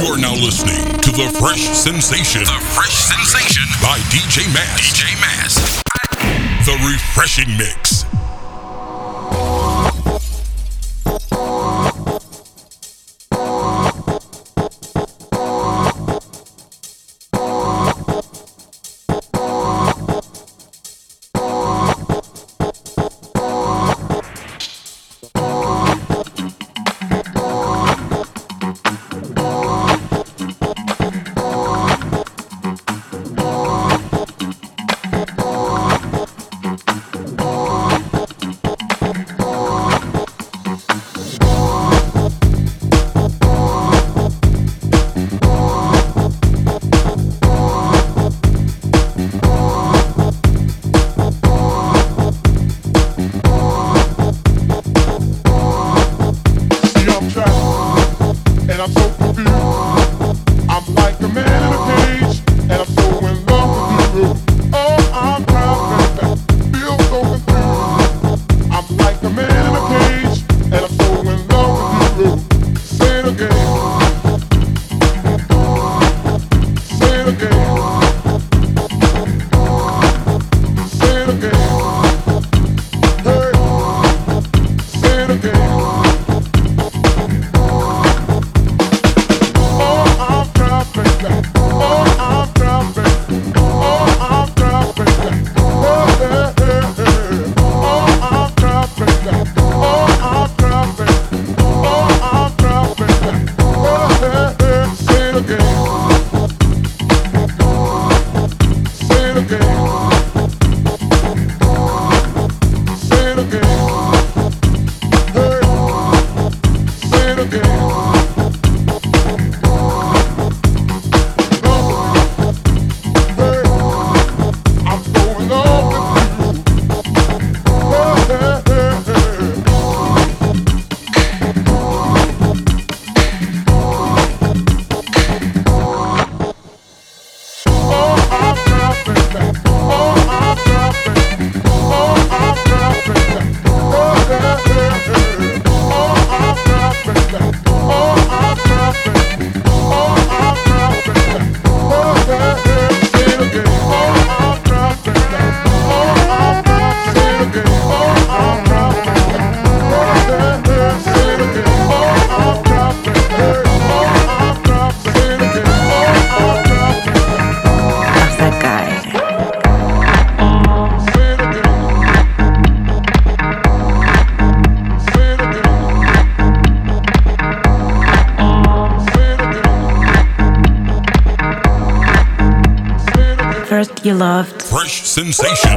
You are now listening to The Fresh Sensation. The Fresh Sensation by DJ Mass. DJ Mass. The Refreshing Mix. sensation.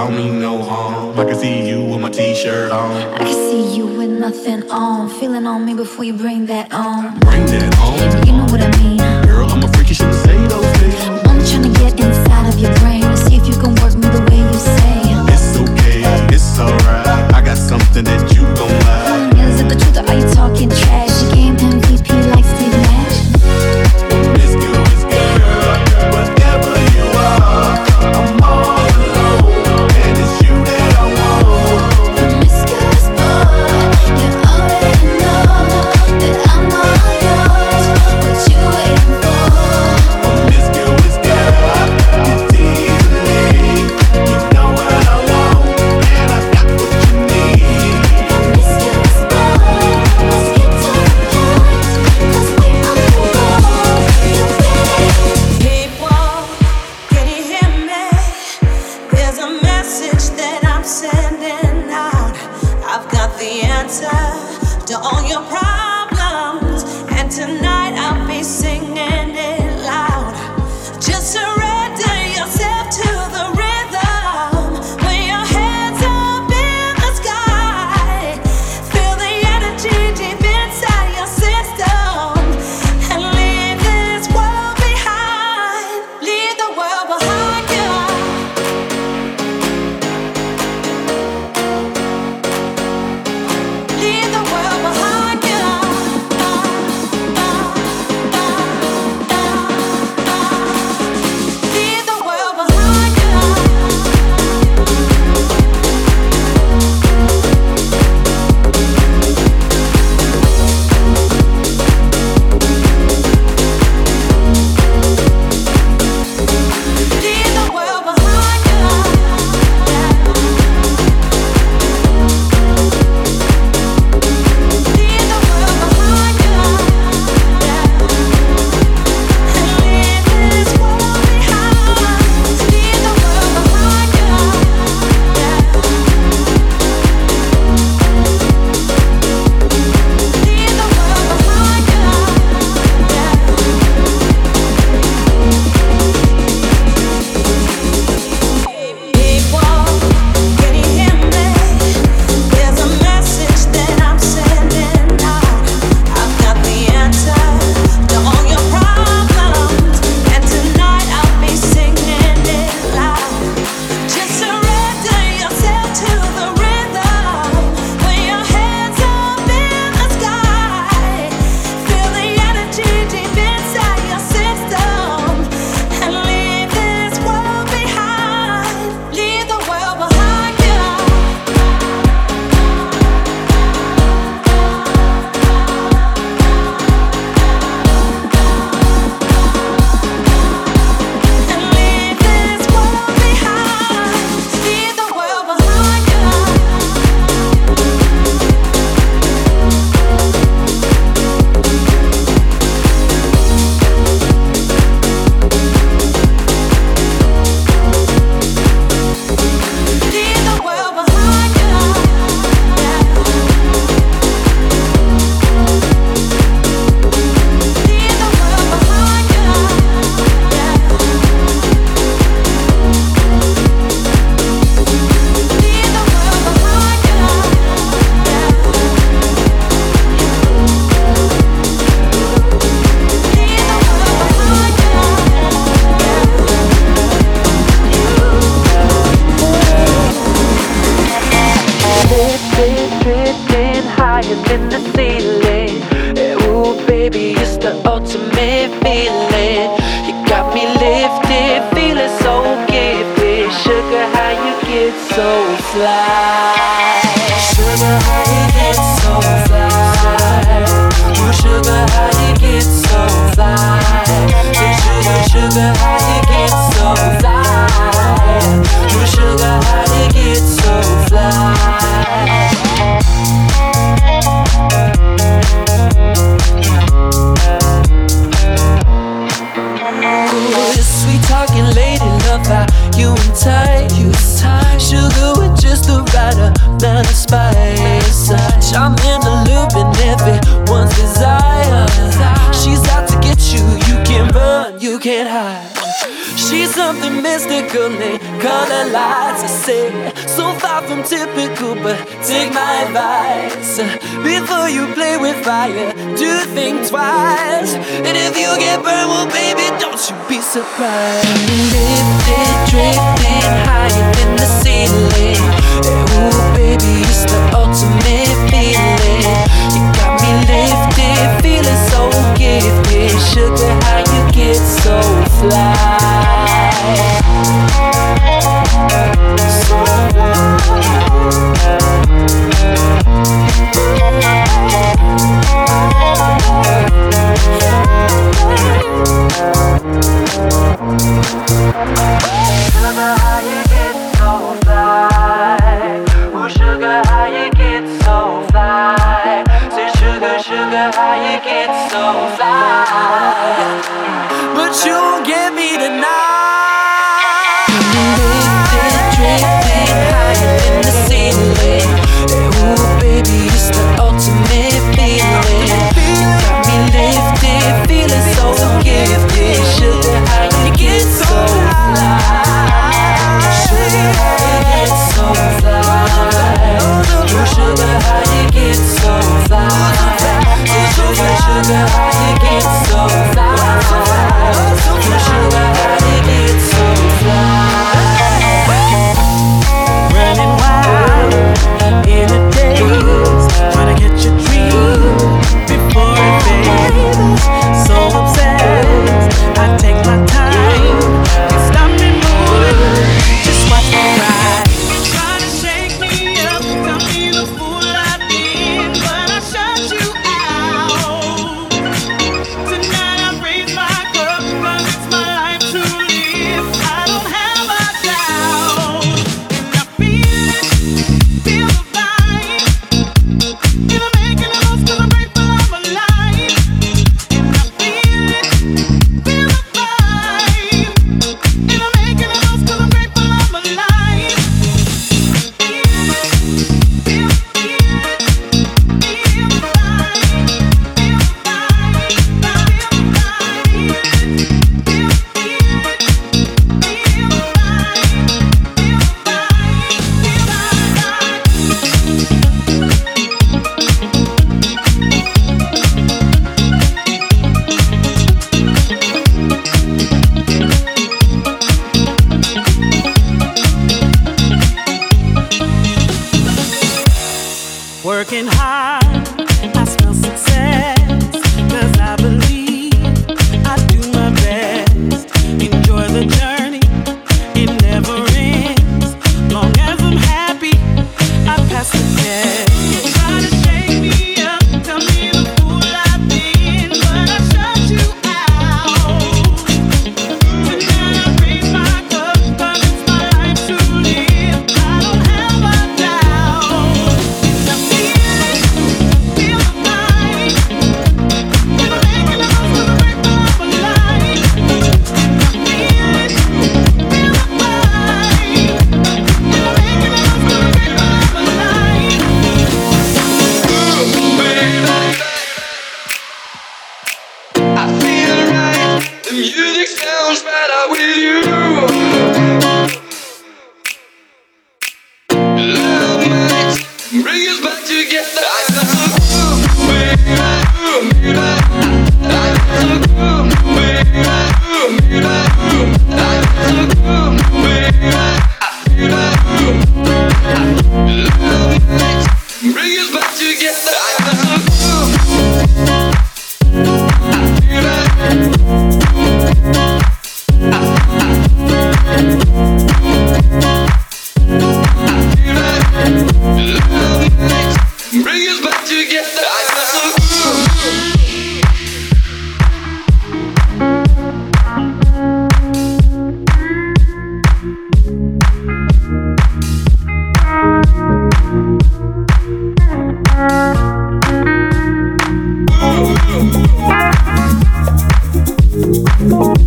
I don't mean no harm. I can see you with my t-shirt on. I can see you with nothing on. Feeling on me before you bring that on. Bring that on. You know what I mean. Girl, I'm a freak. You shouldn't say those things. I'm trying to get inside of your brain to see if you can work me the way you say. It's okay. It's alright. I got something that you don't like. Is it the truth or are you talking trash? mystically color lights. I say, so far from typical, but take my advice. Before you play with fire, do think twice. And if you get burned, well, baby, don't you be surprised. Lift drifting higher than the ceiling. Yeah, ooh, baby, it's the ultimate feeling. You got me lifted, feeling so gifted. Sugar, how you get so fly? Thank I can't.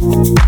You.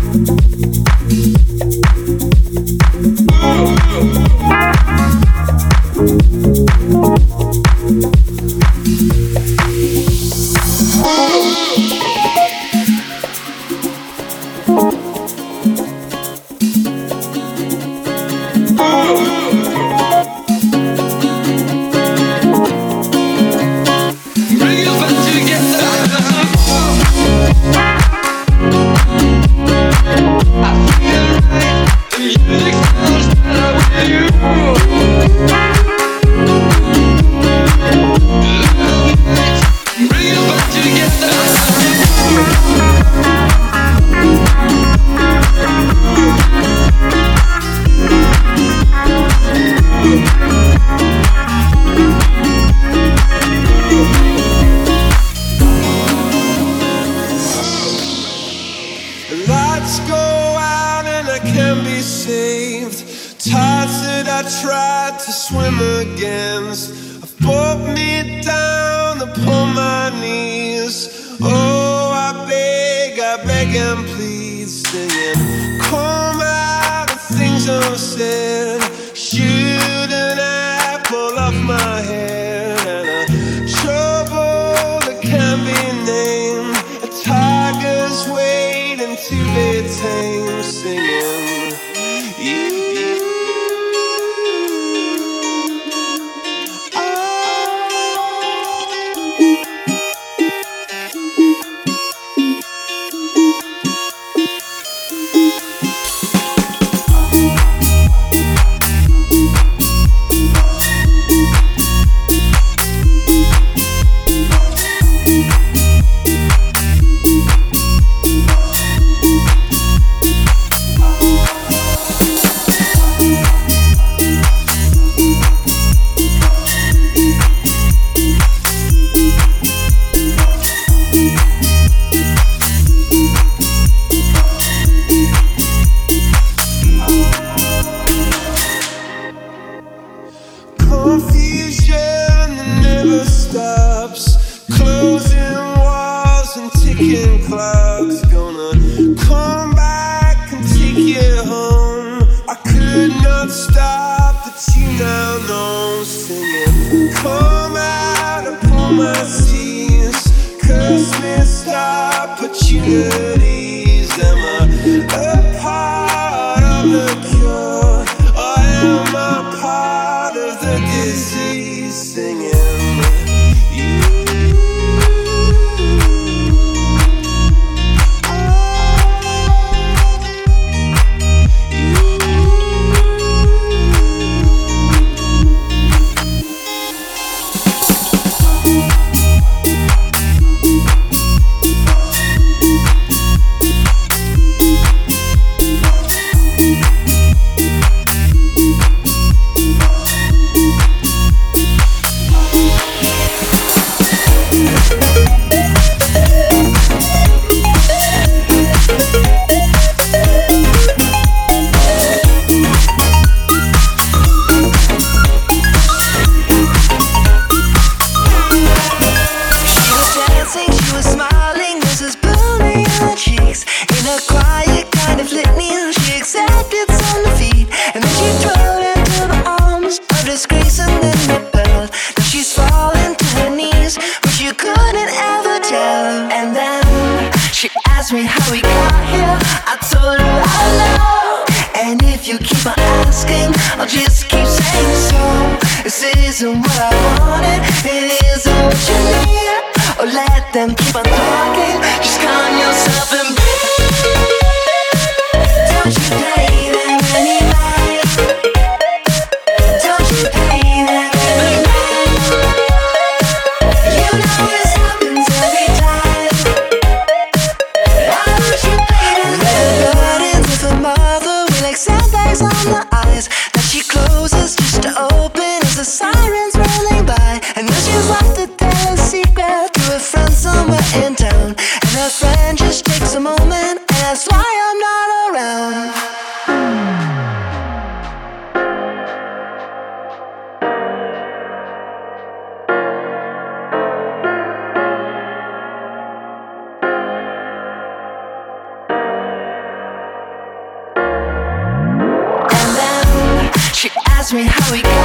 She me how we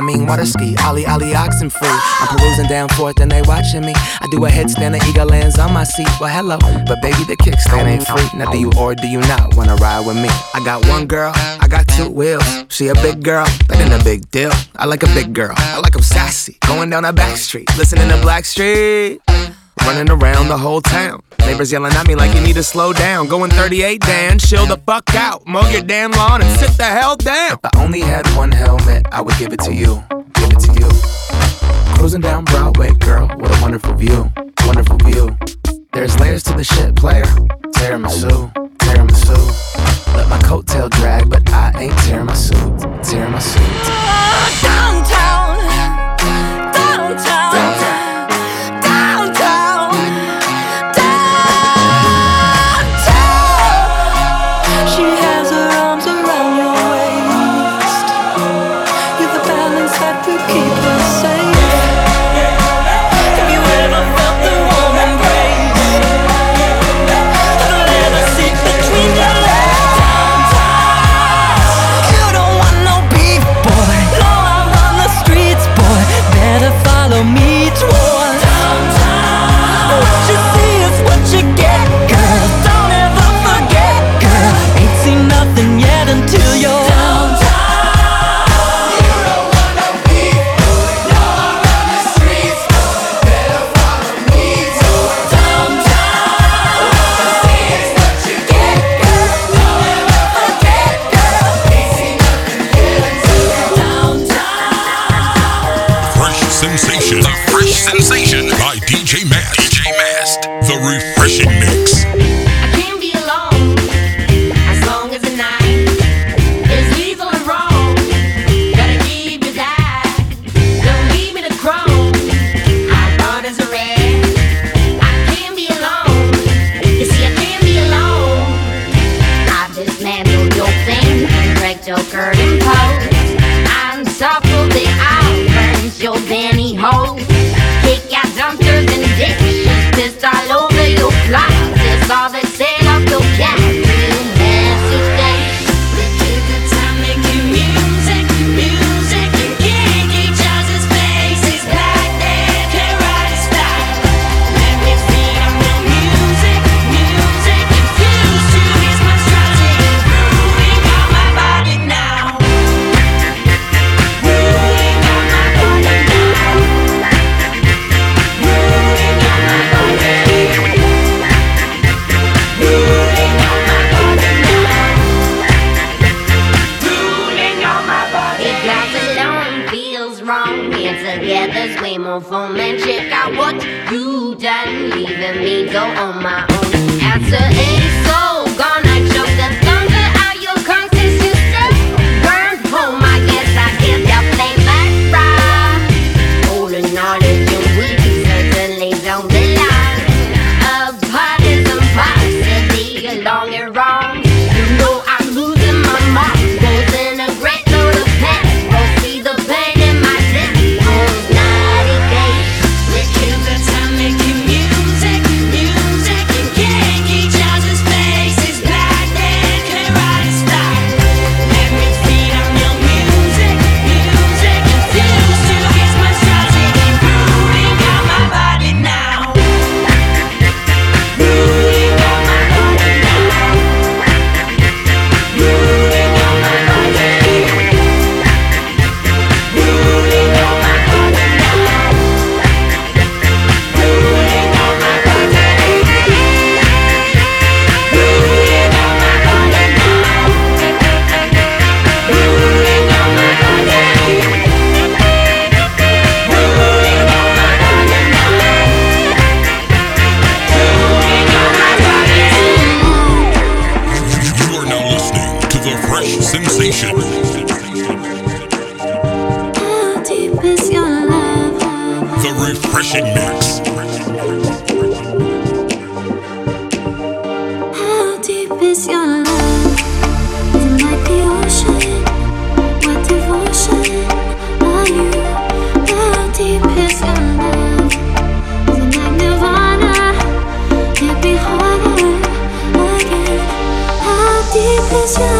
I mean, water ski, Ollie, Ollie, oxen free. I'm perusing down forth and they watching me. I do a headstand, the eagle lands on my seat. Well, hello, but baby, the kickstand ain't free. Now, do you or do you not wanna ride with me? I got one girl, I got two wheels. She a big girl, that ain't a big deal. I like a big girl, I like 'em sassy. Going down a back street, listening to Blackstreet. Running around the whole town. Neighbors yelling at me like you need to slow down. Going 38, Dan, chill the fuck out. Mow your damn lawn and sit the hell down. If I only had one helmet, I would give it to you. Give it to you. Cruising down Broadway, girl, what a wonderful view. Wonderful view. There's layers to the shit, player. Tiramisu, tiramisu. Let my coattail drag, but I ain't tearing my suit. Tearing my suit. Downtown, downtown, 家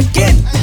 Again.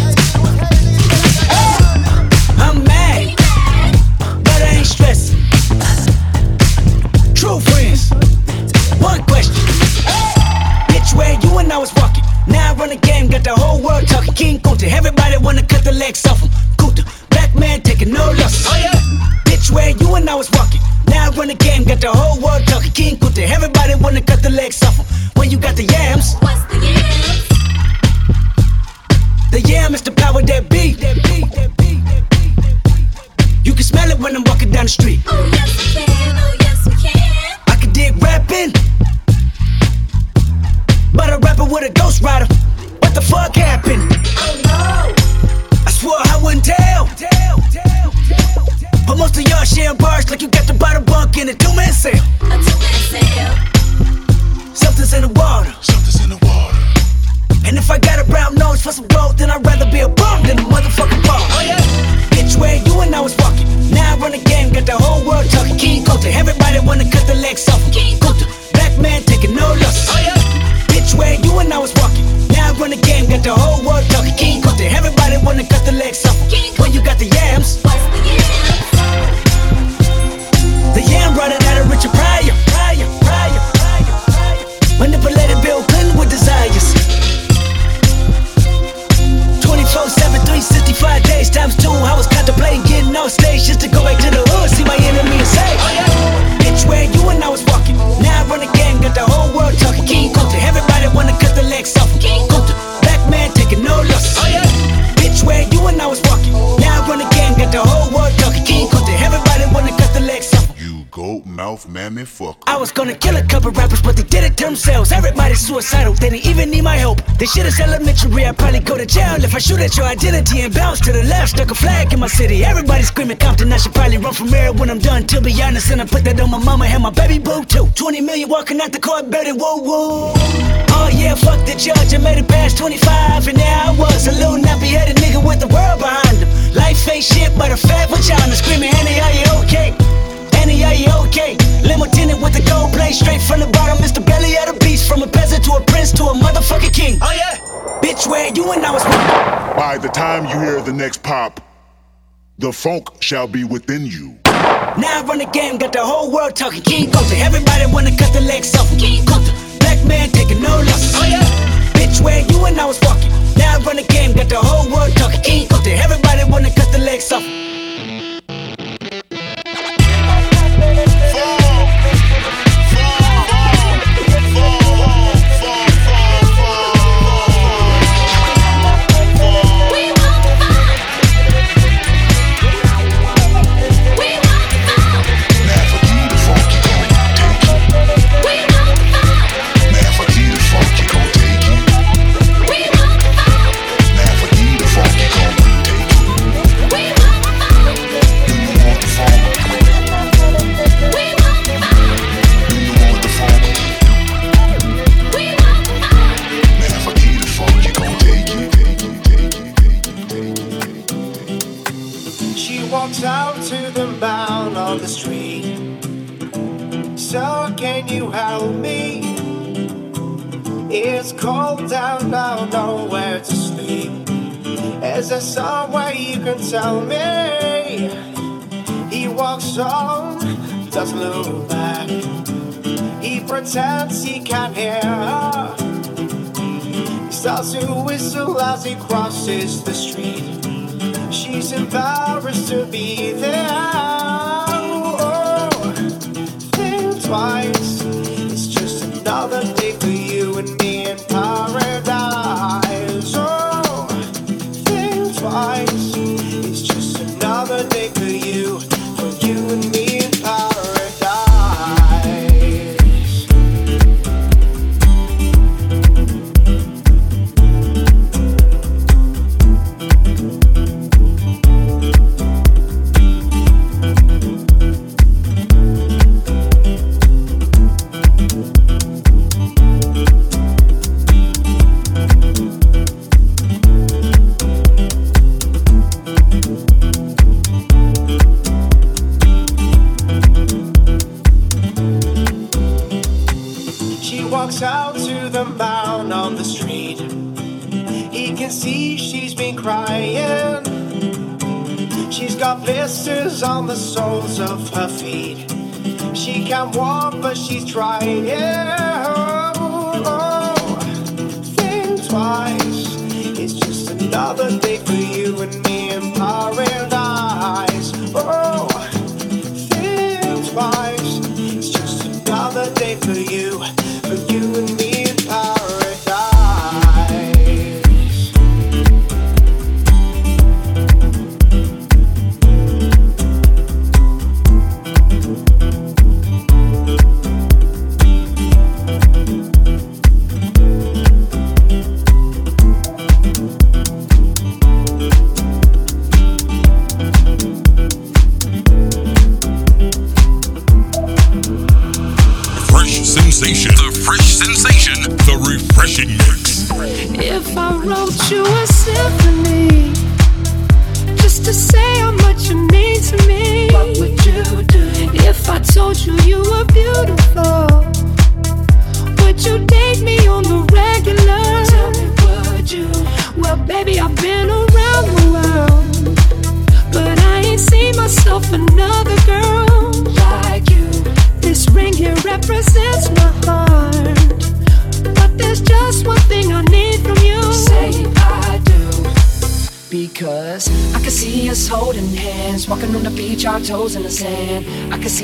at your identity and bounce to the left. Stuck a flag in my city. Everybody screaming Compton. I should probably run from mayor when I'm done. To be honest, and I put that on my mama and my baby boo too. 20 million walking out the court, better Whoa, whoa. Oh yeah, fuck the judge. I made it past 25, and now I was, a little nappy-headed nigga with the world behind him. Life ain't shit, but a fact vagina screaming, Annie, are you okay? Annie, are you okay? By the time you hear the next pop, the funk shall be within you. Now I run the game, got the whole world talking. King Kunta, everybody wanna cut the legs off. King Kunta, black man taking no losses. Oh, yeah. Bitch, where you and I was walking. Now I run the game, got the whole world talking. King Kunta, everybody wanna cut the legs off. cold down low, nowhere to sleep. Is there some way you can tell me? He walks on, doesn't look back. He pretends he can't hear. He starts to whistle as he crosses the street. She's embarrassed to be there. Oh, think twice. with me. crying. She's got blisters on the soles of her feet. She can't walk, but she's trying. Oh. Think twice. It's just another day for you and me in paradise. Oh, think twice. It's just another day for you, for you and me.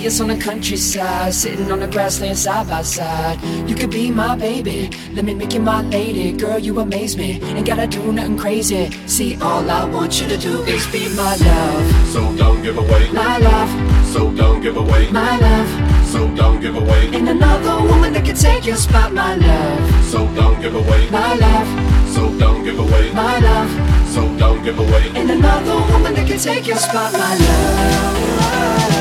See us on the countryside, sitting on the grassland side by side. You could be my baby, let me make you my lady. Girl, you amaze me, ain't gotta do nothing crazy. See, all I want you to do is be my love. So don't give away My love, So don't give away my love. So don't give away Ain't another woman that can take your spot, my love. So don't give away My love, So don't give away my love. So don't give away Ain't another woman that can take your spot, my love.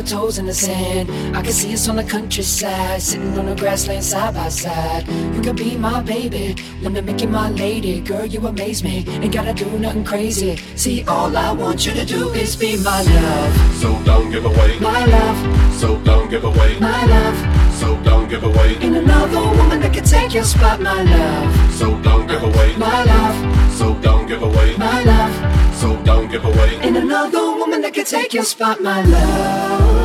Our toes in the sand. I can see us on the countryside, sitting on the grassland side by side. You could be my baby, let me make you my lady. Girl, you amaze me, ain't gotta do nothing crazy. See, all I want you to do is be my love, So don't give away my love, So don't give away my love. So don't give away Ain't another woman that can take your spot, my love, So don't give away my love, So don't give away my love. So don't give away Ain't another can take your spot, my love.